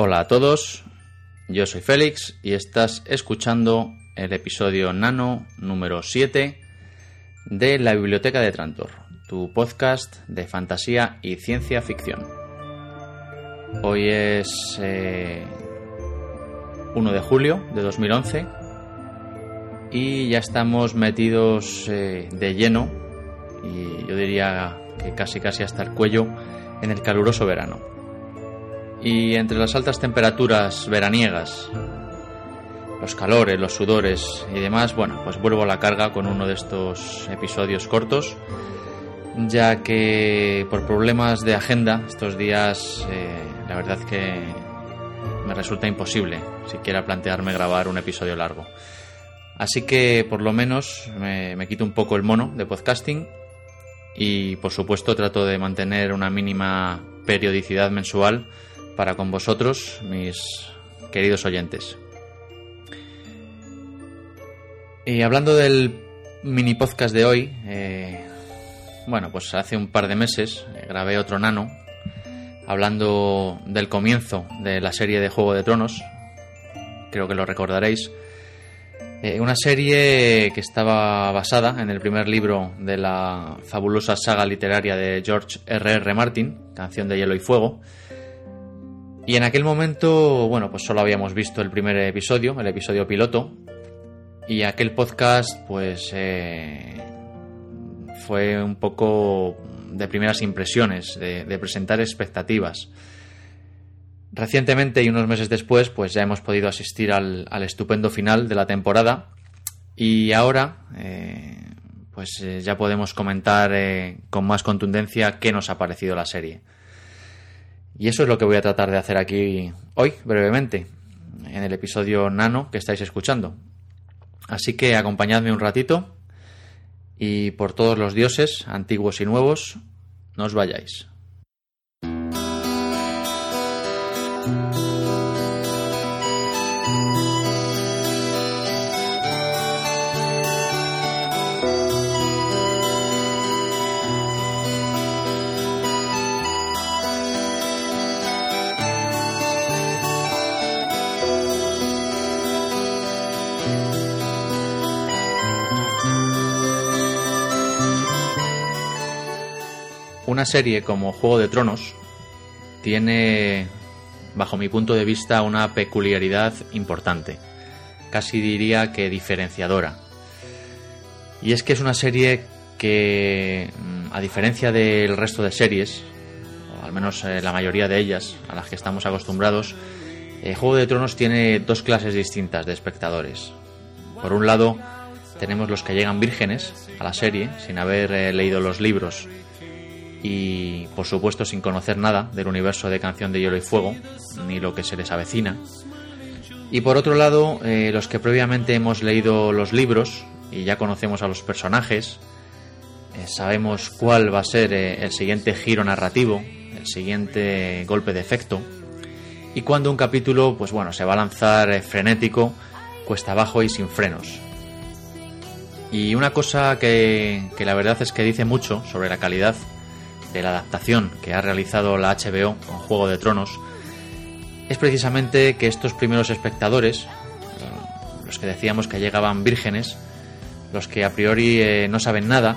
Hola a todos, yo soy Félix y estás escuchando el episodio nano número 7 de La Biblioteca de Trantor, tu podcast de fantasía y ciencia ficción. Hoy es 1 eh, de julio de 2011 y ya estamos metidos eh, de lleno y yo diría que casi casi hasta el cuello en el caluroso verano. Y entre las altas temperaturas veraniegas, los calores, los sudores y demás, bueno, pues vuelvo a la carga con uno de estos episodios cortos, ya que por problemas de agenda estos días, eh, la verdad que me resulta imposible siquiera plantearme grabar un episodio largo. Así que por lo menos me, me quito un poco el mono de podcasting y por supuesto trato de mantener una mínima periodicidad mensual para con vosotros, mis queridos oyentes. Y hablando del mini podcast de hoy, eh, bueno, pues hace un par de meses eh, grabé otro nano hablando del comienzo de la serie de Juego de Tronos, creo que lo recordaréis. Eh, una serie que estaba basada en el primer libro de la fabulosa saga literaria de George R. R. Martin, Canción de Hielo y Fuego, y en aquel momento, bueno, pues solo habíamos visto el primer episodio, el episodio piloto, y aquel podcast, pues, eh, fue un poco de primeras impresiones, de, presentar expectativas. Recientemente y unos meses después, pues ya hemos podido asistir al, estupendo final de la temporada y ahora, eh, pues eh, ya podemos comentar con más contundencia qué nos ha parecido la serie. Y eso es lo que voy a tratar de hacer aquí hoy, brevemente, en el episodio nano que estáis escuchando. Así que acompañadme un ratito y por todos los dioses, antiguos y nuevos, no os vayáis. Una serie como Juego de Tronos tiene, bajo mi punto de vista, una peculiaridad importante, casi diría que diferenciadora. Y es que es una serie que, mm, a diferencia del resto de series, o al menos eh, la mayoría de ellas a las que estamos acostumbrados, eh, Juego de Tronos tiene dos clases distintas de espectadores. Por un lado, tenemos los que llegan vírgenes a la serie, sin haber eh, leído los libros y por supuesto sin conocer nada del universo de Canción de Hielo y Fuego, ni lo que se les avecina. Y por otro lado, eh, los que previamente hemos leído los libros y ya conocemos a los personajes, eh, sabemos cuál va a ser eh, el siguiente giro narrativo, el siguiente golpe de efecto, y cuando un capítulo, pues bueno, se va a lanzar frenético, cuesta abajo y sin frenos. Y una cosa que, que la verdad es que dice mucho sobre la calidad de la adaptación que ha realizado la HBO con Juego de Tronos es precisamente que estos primeros espectadores, eh, los que decíamos que llegaban vírgenes, los que a priori eh, no saben nada,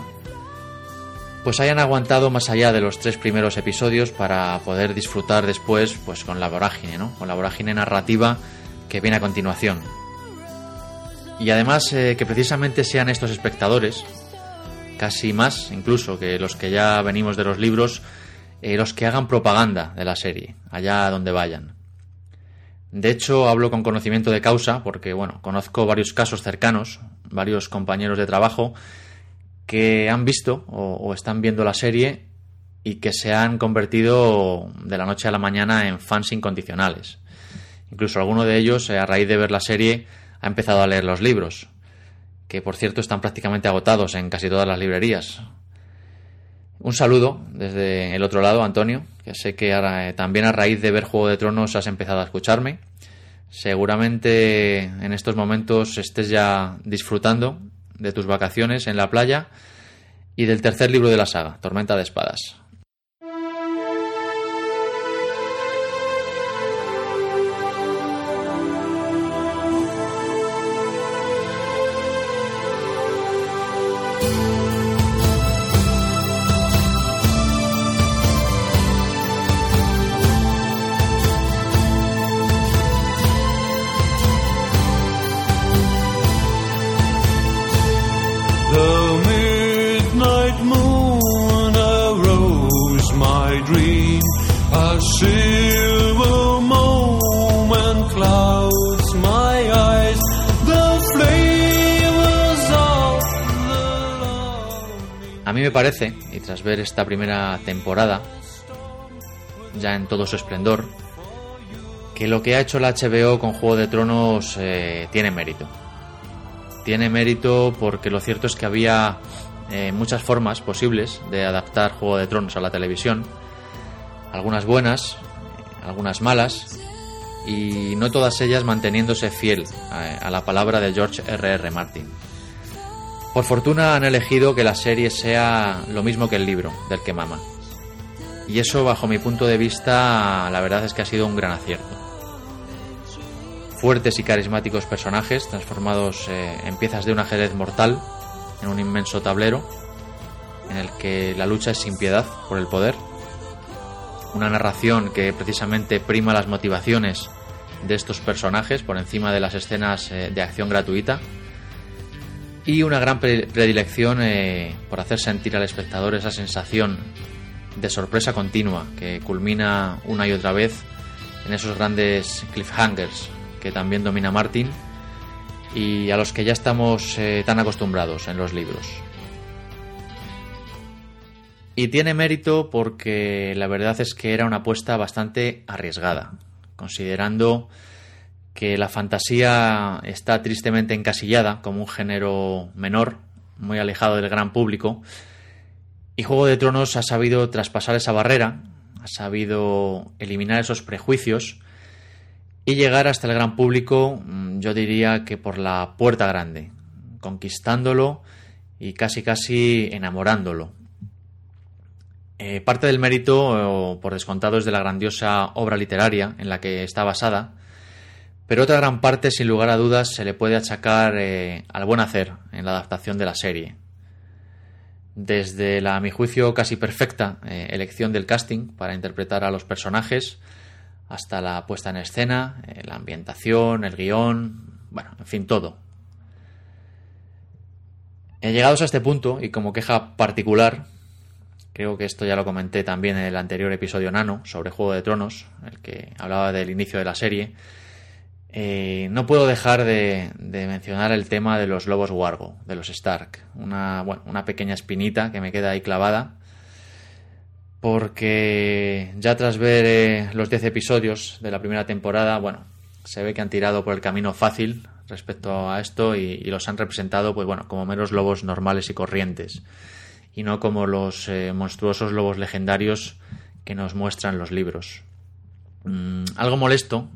pues hayan aguantado más allá de los tres primeros episodios para poder disfrutar después pues con la vorágine, ¿no? Con la vorágine narrativa que viene a continuación. Y además eh, que precisamente sean estos espectadores, casi más incluso que los que ya venimos de los libros, eh, los que hagan propaganda de la serie, allá donde vayan. De hecho, hablo con conocimiento de causa porque, bueno, conozco varios casos cercanos, varios compañeros de trabajo, que han visto o, están viendo la serie y que se han convertido de la noche a la mañana en fans incondicionales. Incluso alguno de ellos, eh, a raíz de ver la serie, ha empezado a leer los libros, que por cierto están prácticamente agotados en casi todas las librerías. Un saludo desde el otro lado, Antonio, que sé que eh, también a raíz de ver Juego de Tronos has empezado a escucharme. Seguramente en estos momentos estés ya disfrutando de tus vacaciones en la playa y del tercer libro de la saga, Tormenta de Espadas. A mí me parece, y tras ver esta primera temporada, ya en todo su esplendor, que lo que ha hecho la HBO con Juego de Tronos eh, tiene mérito. Tiene mérito porque lo cierto es que había eh, muchas formas posibles de adaptar Juego de Tronos a la televisión, algunas buenas, algunas malas, y no todas ellas manteniéndose fiel a, la palabra de George R.R. R. Martin. Por fortuna han elegido que la serie sea lo mismo que el libro del que mama. Y eso, bajo mi punto de vista, la verdad es que ha sido un gran acierto. Fuertes y carismáticos personajes transformados eh, en piezas de un ajedrez mortal en un inmenso tablero en el que la lucha es sin piedad por el poder. Una narración que precisamente prima las motivaciones de estos personajes por encima de las escenas eh, de acción gratuita y una gran predilección eh, por hacer sentir al espectador esa sensación de sorpresa continua que culmina una y otra vez en esos grandes cliffhangers que también domina Martin y a los que ya estamos eh, tan acostumbrados en los libros. Y tiene mérito porque la verdad es que era una apuesta bastante arriesgada, considerando que la fantasía está tristemente encasillada como un género menor, muy alejado del gran público, y Juego de Tronos ha sabido traspasar esa barrera, ha sabido eliminar esos prejuicios y llegar hasta el gran público, mm, yo diría que por la puerta grande, conquistándolo y casi casi enamorándolo. Eh, parte del mérito, por descontado, es de la grandiosa obra literaria en la que está basada, pero otra gran parte, sin lugar a dudas, se le puede achacar eh, al buen hacer en la adaptación de la serie. Desde la, a mi juicio, casi perfecta eh, elección del casting para interpretar a los personajes, hasta la puesta en escena, la ambientación, el guion, bueno, en fin, todo. Llegados a este punto, y como queja particular, creo que esto ya lo comenté también en el anterior episodio Nano sobre Juego de Tronos, el que hablaba del inicio de la serie, eh, no puedo dejar de, mencionar el tema de los lobos Wargo, de los Stark. Una, una pequeña espinita que me queda ahí clavada. Porque ya tras ver eh, los 10 episodios de la primera temporada, bueno, se ve que han tirado por el camino fácil respecto a esto y, los han representado, pues bueno, como meros lobos normales y corrientes. Y no como los eh, monstruosos lobos legendarios que nos muestran los libros. Mm, algo molesto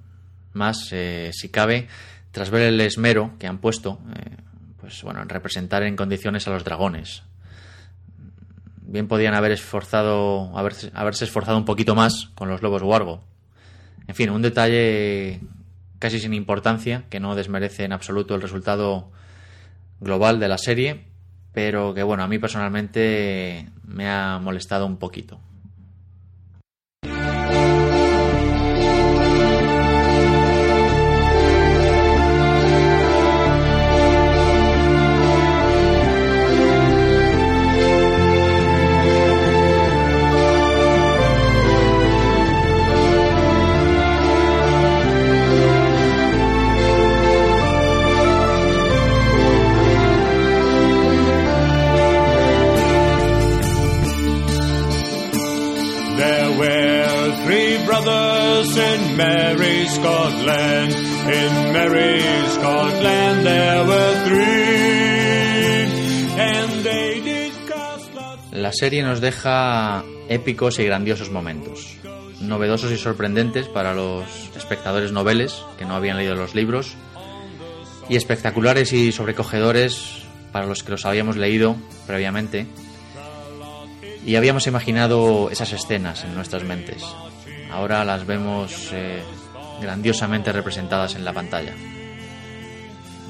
más, eh, si cabe, tras ver el esmero que han puesto, eh, pues bueno, en representar en condiciones a los dragones. Bien podían haber esforzado, haberse, haberse esforzado un poquito más con los lobos guargo. En fin, un detalle casi sin importancia, que no desmerece en absoluto el resultado global de la serie, pero que bueno, a mí personalmente me ha molestado un poquito. Serie nos deja épicos y grandiosos momentos, novedosos y sorprendentes para los espectadores noveles que no habían leído los libros, y espectaculares y sobrecogedores para los que los habíamos leído previamente. Y habíamos imaginado esas escenas en nuestras mentes. Ahora las vemos eh, grandiosamente representadas en la pantalla.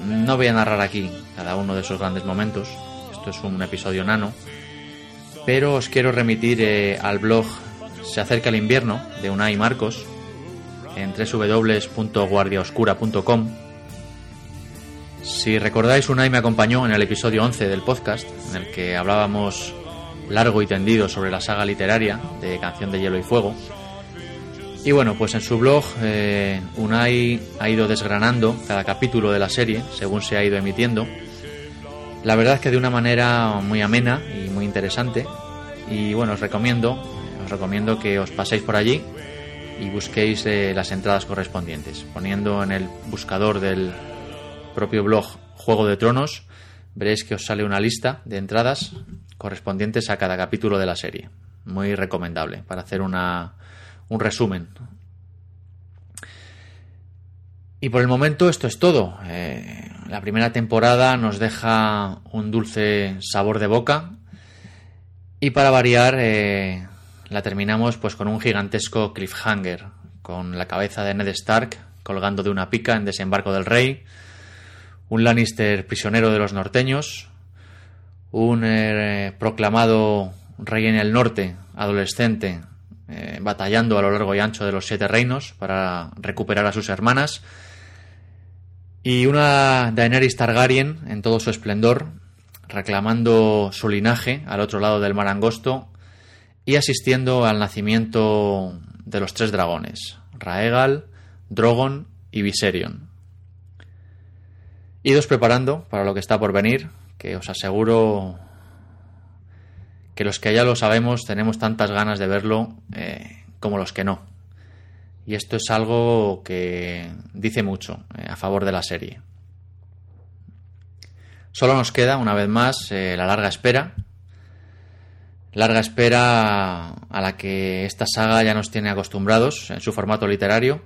No voy a narrar aquí cada uno de esos grandes momentos, esto es un episodio nano, pero os quiero remitir eh, al blog Se acerca el invierno de Unai Marcos en www.guardiaoscura.com. Si recordáis, Unai me acompañó en el episodio 11 del podcast, en el que hablábamos largo y tendido sobre la saga literaria de Canción de Hielo y Fuego. Y bueno, pues en su blog eh, Unai ha ido desgranando cada capítulo de la serie según se ha ido emitiendo. La verdad es que de una manera muy amena y interesante. Y bueno, os recomiendo, os recomiendo que os paséis por allí y busquéis eh, las entradas correspondientes. Poniendo en el buscador del propio blog Juego de Tronos, veréis que os sale una lista de entradas correspondientes a cada capítulo de la serie. Muy recomendable para hacer una, un resumen. Y por el momento esto es todo. Eh, la primera temporada nos deja un dulce sabor de boca y para variar eh, la terminamos pues con un gigantesco cliffhanger, con la cabeza de Ned Stark colgando de una pica en Desembarco del Rey, un Lannister prisionero de los norteños, un eh, proclamado rey en el norte, adolescente, eh, batallando a lo largo y ancho de los siete reinos para recuperar a sus hermanas, y una Daenerys Targaryen en todo su esplendor, reclamando su linaje al otro lado del mar angosto y asistiendo al nacimiento de los tres dragones, Raegal, Drogon y Viserion. Idos preparando para lo que está por venir, que os aseguro que los que ya lo sabemos tenemos tantas ganas de verlo eh, como los que no. Y esto es algo que dice mucho eh, a favor de la serie. Solo nos queda, una vez más, eh, la larga espera. Larga espera a la que esta saga ya nos tiene acostumbrados en su formato literario.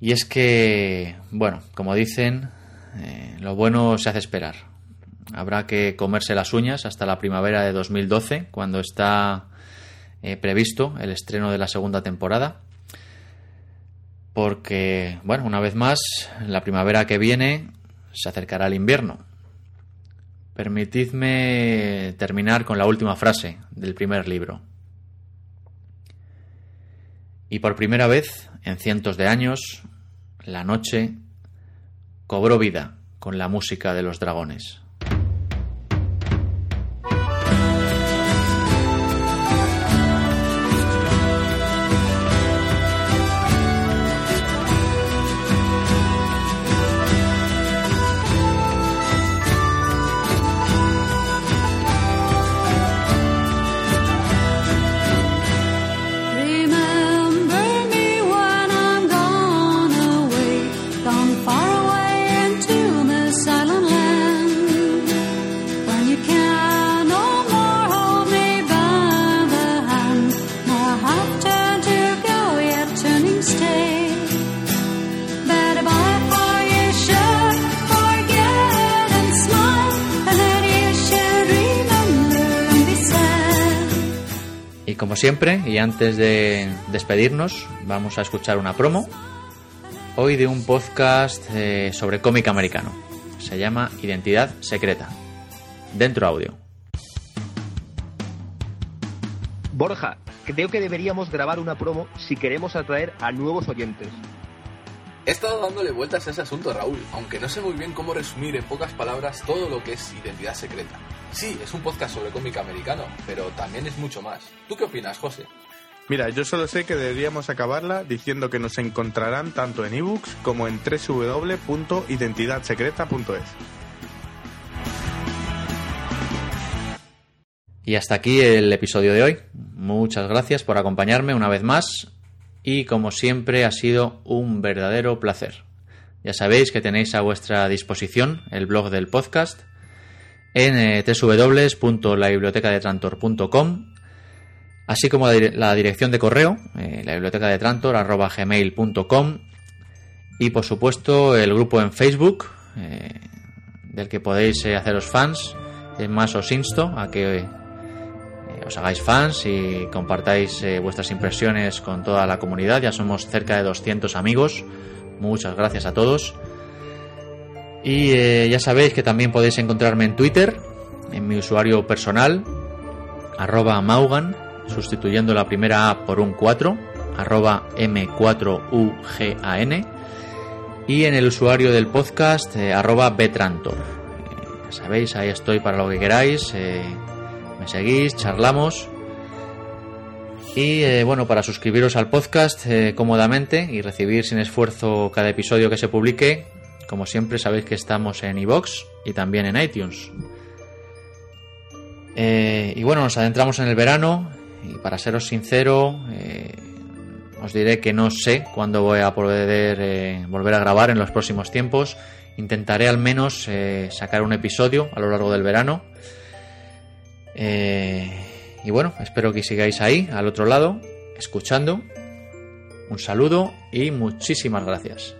Y es que, bueno, como dicen, eh, lo bueno se hace esperar. Habrá que comerse las uñas hasta la primavera de 2012, cuando está eh, previsto el estreno de la segunda temporada. Porque, bueno, una vez más, la primavera que viene se acercará el invierno. Permitidme terminar con la última frase del primer libro. Y por primera vez, en cientos de años, la noche cobró vida con la música de los dragones. Como siempre, y antes de despedirnos, vamos a escuchar una promo. Hoy de un podcast eh, sobre cómic americano. Se llama Identidad Secreta. Dentro audio. Borja, creo que deberíamos grabar una promo si queremos atraer a nuevos oyentes. He estado dándole vueltas a ese asunto, Raúl, aunque no sé muy bien cómo resumir en pocas palabras todo lo que es identidad secreta. Sí, es un podcast sobre cómic americano, pero también es mucho más. ¿Tú qué opinas, José? Mira, yo solo sé que deberíamos acabarla diciendo que nos encontrarán tanto en ebooks como en www.identidadsecreta.es. Y hasta aquí el episodio de hoy. Muchas gracias por acompañarme una vez más y como siempre ha sido un verdadero placer. Ya sabéis que tenéis a vuestra disposición el blog del podcast en eh, www.labibliotecadetrantor.com así como la, dire- la dirección de correo, eh, la biblioteca de y por supuesto el grupo en Facebook, eh, del que podéis eh, haceros fans. Es más, os insto a que os hagáis fans y compartáis vuestras impresiones con toda la comunidad. Ya somos cerca de 200 amigos. Muchas gracias a todos. Y eh, ya sabéis que también podéis encontrarme en Twitter, en mi usuario personal, arroba Maugan, sustituyendo la primera A por un 4, arroba M4UGAN, y en el usuario del podcast, eh, arroba Betrantor. Eh, ya sabéis, ahí estoy para lo que queráis, me seguís, charlamos. Y bueno, para suscribiros al podcast cómodamente y recibir sin esfuerzo cada episodio que se publique, como siempre sabéis que estamos en iVoox y también en iTunes. Eh, y bueno, nos adentramos en el verano y para seros sincero, eh, os diré que no sé cuándo voy a poder eh, volver a grabar en los próximos tiempos. Intentaré al menos sacar un episodio a lo largo del verano. Y bueno, espero que sigáis ahí, al otro lado, escuchando. Un saludo y muchísimas gracias.